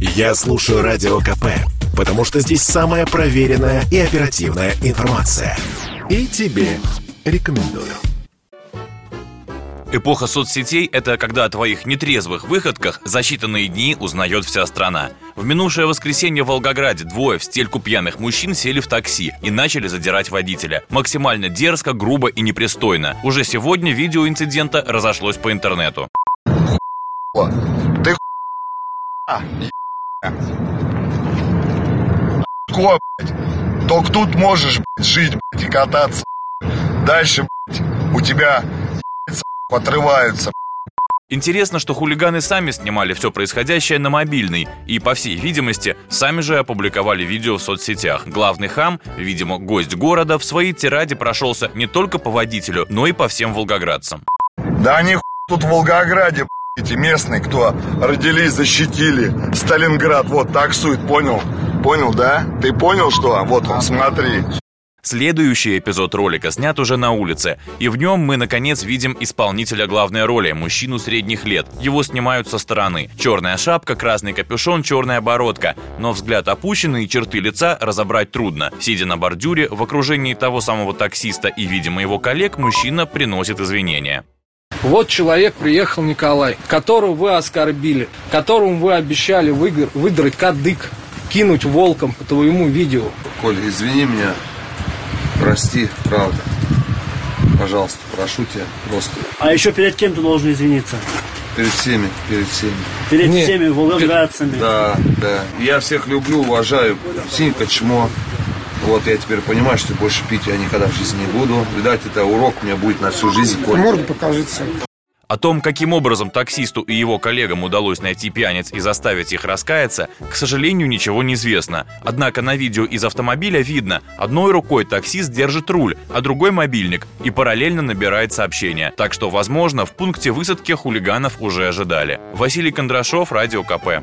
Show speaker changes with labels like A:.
A: Я слушаю Радио КП, потому что здесь самая проверенная и оперативная информация. И тебе рекомендую.
B: Эпоха соцсетей – это когда о твоих нетрезвых выходках за считанные дни узнает вся страна. В минувшее воскресенье в Волгограде двое в стельку пьяных мужчин сели в такси и начали задирать водителя. Максимально дерзко, грубо и непристойно. Уже сегодня видео инцидента разошлось по интернету.
C: Ты Ко, блядь. Только тут можешь, блядь, жить, блядь, и кататься. Дальше, блядь, у тебя яйца отрываются.
B: Интересно, что хулиганы сами снимали все происходящее на мобильный и, по всей видимости, сами же опубликовали видео в соцсетях. Главный хам, видимо, гость города, в своей тираде прошелся не только по водителю, но и по всем волгоградцам.
C: Да они тут в Волгограде, эти местные, кто родились, защитили Сталинград, вот таксует, понял? Понял, да? Ты понял, что? Вот он, смотри.
B: Следующий эпизод ролика снят уже на улице, и в нем мы наконец видим исполнителя главной роли, мужчину средних лет. Его снимают со стороны. Черная шапка, красный капюшон, черная бородка. Но взгляд опущенный и черты лица разобрать трудно. Сидя на бордюре, в окружении того самого таксиста и, видимо, его коллег, мужчина приносит извинения.
D: Вот человек приехал Николай, которого вы оскорбили, которому вы обещали выдрать кадык, кинуть волком по твоему видео.
E: Коль, извини меня, прости, правда. Пожалуйста, прошу тебя просто
F: А еще перед кем ты должен извиниться?
E: перед всеми, перед всеми.
F: Перед
D: Нет.
F: всеми волгоградцами.
E: Да, да. Я всех люблю, уважаю. Синька чмо. Вот я теперь понимаю, что больше пить я никогда в жизни не буду. Видать, это урок у меня будет на всю жизнь. Коль.
D: Морду покажется.
B: О том, каким образом таксисту и его коллегам удалось найти пьяниц и заставить их раскаяться, к сожалению, ничего не известно. Однако на видео из автомобиля видно, одной рукой таксист держит руль, а другой мобильник и параллельно набирает сообщения. Так что, возможно, в пункте высадки хулиганов уже ожидали. Василий Кондрашов, Радио КП.